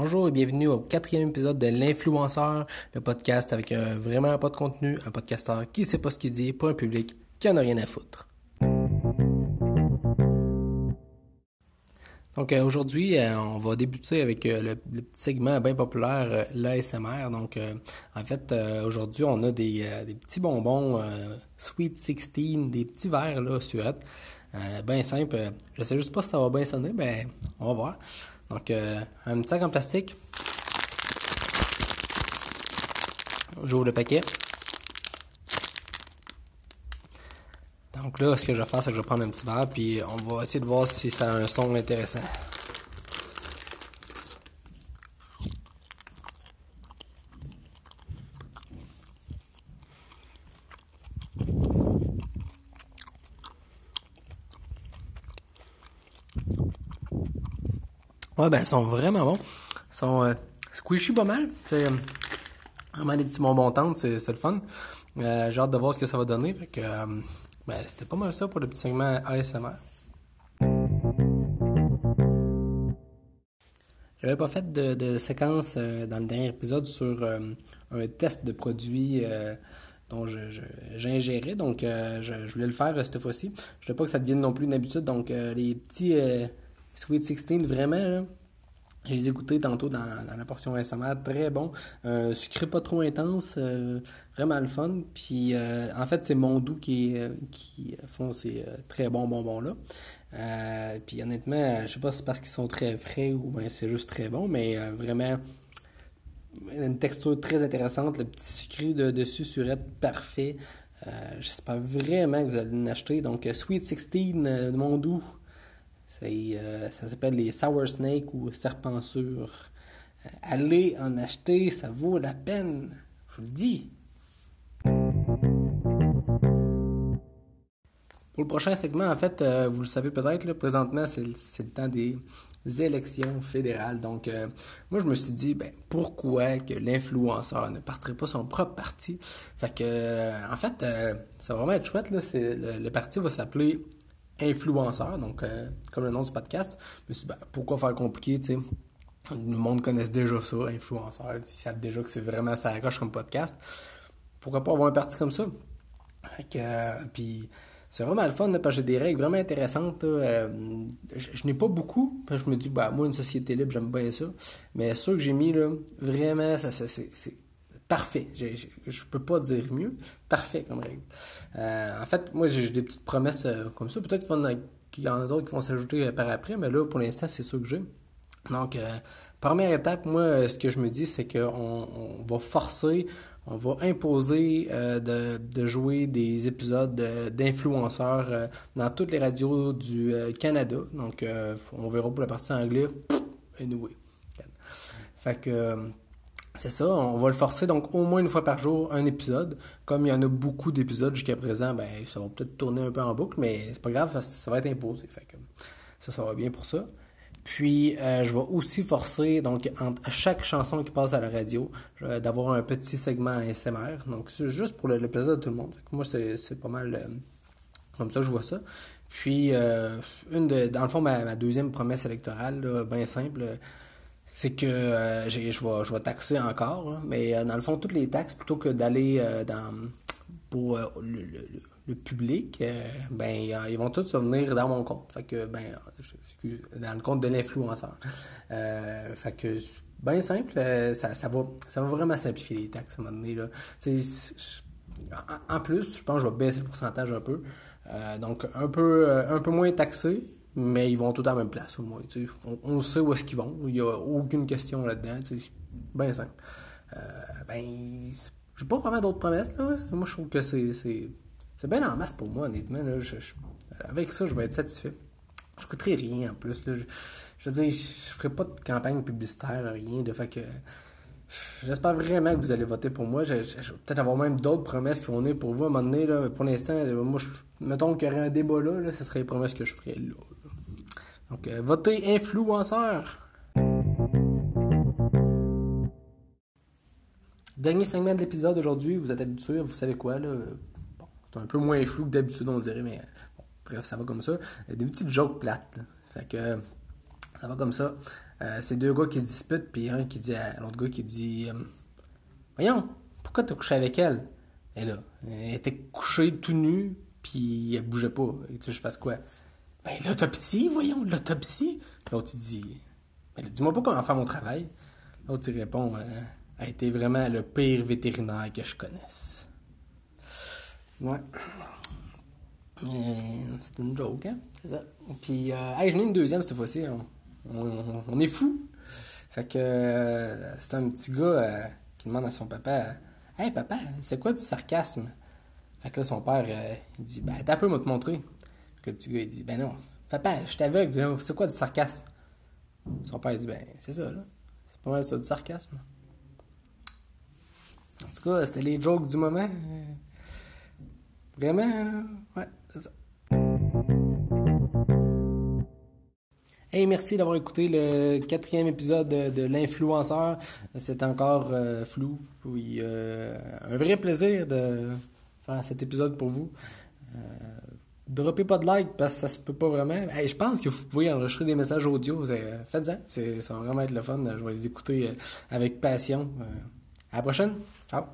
Bonjour et bienvenue au quatrième épisode de L'influenceur, le podcast avec un, vraiment pas de contenu, un podcasteur qui sait pas ce qu'il dit pour un public qui en a rien à foutre. Donc euh, aujourd'hui, euh, on va débuter avec euh, le, petit segment bien populaire, l'ASMR. Donc en fait, aujourd'hui, on a des, petits bonbons Sweet 16, des petits verres là, surette. bien simple. Je sais juste pas si ça va bien sonner, mais on va voir. Donc, euh, un petit sac en plastique. J'ouvre le paquet. Donc là, ce que je vais faire, c'est que je vais prendre un petit verre, puis on va essayer de voir si ça a un son intéressant. Ouais, ben, ils sont vraiment bons. Ils sont euh, squishy pas mal. C'est euh, vraiment des petits bonbons tendres, c'est, c'est le fun. Euh, j'ai hâte de voir ce que ça va donner. Fait que, ben, c'était pas mal ça pour le petit segment ASMR. J'avais pas fait de, séquence dans le dernier épisode sur un test de produit dont je, je, j'ingérais. Donc, je, je, voulais le faire cette fois-ci. Je voulais pas que ça devienne non plus une habitude. Donc, les petits Sweet 16, vraiment, je les ai goûtés tantôt dans, la portion SMR, très bon. Euh, sucré pas trop intense, euh, vraiment le fun. Puis euh, en fait, c'est Mondou qui, qui font ces très bons bonbons-là. puis honnêtement, je sais pas si c'est parce qu'ils sont très frais ou bien c'est juste très bon, mais vraiment une texture très intéressante, le petit sucré de dessus surette parfait. J'espère vraiment que vous allez l'acheter. Donc Sweet 16 de Mondou euh, ça s'appelle les Sour Snake ou Serpensure. Euh, allez en acheter, ça vaut la peine. Je vous le dis. Pour le prochain segment, en fait, euh, vous le savez peut-être, présentement, c'est le temps des élections fédérales. Donc, moi, je me suis dit, ben, pourquoi que l'influenceur ne partirait pas son propre parti? Fait que, en fait, ça va vraiment être chouette, là. Le parti va s'appeler influenceur, donc euh, comme le nom du podcast. Je me suis dit, ben, pourquoi faire compliqué, tu sais? Le monde connaît déjà ça, influenceur. Ils savent déjà que c'est vraiment ça accroche comme podcast. Pourquoi pas avoir un parti comme ça? Euh, puis c'est vraiment le fun, parce que j'ai des règles vraiment intéressantes. Euh, je, n'ai pas beaucoup, parce que je me dis, bah, moi, une société libre, j'aime bien ça. Mais ceux que j'ai mis, là, vraiment, ça, c'est parfait. Je ne peux pas dire mieux. Parfait comme règle. Euh, en fait, moi, j'ai des petites promesses euh, comme ça. Peut-être qu'il y en a d'autres qui vont s'ajouter euh, par après, mais là, pour l'instant, c'est ça que j'ai. Donc, première étape, moi, ce que je me dis, c'est qu'on va forcer, on va imposer de, jouer des épisodes d'influenceurs dans toutes les radios du Canada. Donc, on verra pour la partie anglaise. Anyway. Fait que c'est ça, on va le forcer donc au moins une fois par jour un épisode. Comme il y en a beaucoup d'épisodes jusqu'à présent, ben ça va peut-être tourner un peu en boucle, mais c'est pas grave, ça, va être imposé. Ça, ça va bien pour ça. Puis euh, je vais aussi forcer donc à chaque chanson qui passe à la radio d'avoir un petit segment SMR. Donc c'est juste pour plaisir de tout le monde. moi c'est pas mal euh, comme ça je vois ça. Puis euh, une de dans le fond ma, deuxième promesse électorale, bien simple c'est que euh, je, vais, vais taxer encore, mais euh, dans le fond, toutes les taxes, plutôt que d'aller euh, dans pour le, public, ben ils vont tous venir dans mon compte. Fait que ben dans le compte de l'influenceur. fait que bien simple, ça, ça, va ça va vraiment simplifier les taxes à un moment donné. Là. En, plus, je pense que je vais baisser le pourcentage un peu. donc un peu un peu moins taxé, mais ils vont tous à la même place au moins. On, sait où est-ce qu'ils vont. Il n'y a aucune question là-dedans. C'est bien simple. Euh, ben, j'ai pas vraiment d'autres promesses. Là. Moi, je trouve que c'est, c'est, bien en masse pour moi, honnêtement. Là. avec ça, je vais être satisfait. Je ne coûterai rien en plus. Là. Je, je veux dire, je ferai pas de campagne publicitaire, rien. De que. J'espère vraiment que vous allez voter pour moi. Je, vais peut-être avoir même d'autres promesses qui vont venir pour vous à un moment donné. Là. Pour l'instant, moi, je, mettons qu'il y aurait un débat là, là, ce serait les promesses que je ferais là. Donc, euh, votez influenceur. Dernier segment de l'épisode aujourd'hui, vous êtes habitués, vous savez quoi, là? Bon, c'est un peu moins flou que d'habitude, on dirait, mais bon, bref, ça va comme ça. Des petites jokes plates. Fait que ça va comme ça. Euh, c'est deux gars qui se disputent, puis un qui dit à l'autre gars qui dit euh, Voyons, pourquoi t'as couché avec elle là, elle était couchée tout nue, puis elle bougeait pas. Et tu sais, je fasse quoi? Ben, l'autopsie, voyons, l'autopsie. L'autre, il dit ben, Dis-moi pas comment faire mon travail. L'autre, il répond euh, A été vraiment le pire vétérinaire que je connaisse. Ouais. C'est une joke, hein? C'est ça. Puis, euh, hey, j'en ai une deuxième cette fois-ci. On, on, est fou. Fait que euh, c'est un petit gars euh, qui demande à son papa Hey papa, c'est quoi du sarcasme Fait que là, son père, euh, il dit Ben, t'as peu, moi te montrer. Le petit gars, il dit Ben non, papa, je t'aveugle, c'est quoi du sarcasme? Son père, il dit Ben, c'est ça, là. C'est pas mal ça, du sarcasme. En tout cas, c'était les jokes du moment. Vraiment, là. Ouais, c'est ça. Hey, merci d'avoir écouté le quatrième épisode de, de l'influenceur. C'est encore euh, flou. Oui, euh, un vrai plaisir de faire cet épisode pour vous. Euh, droppez pas de like parce que ça se peut pas vraiment. Hey, je pense que vous pouvez enregistrer des messages audio. Faites-en. Ça va vraiment être le fun. Je vais les écouter avec passion. à la prochaine. Ciao.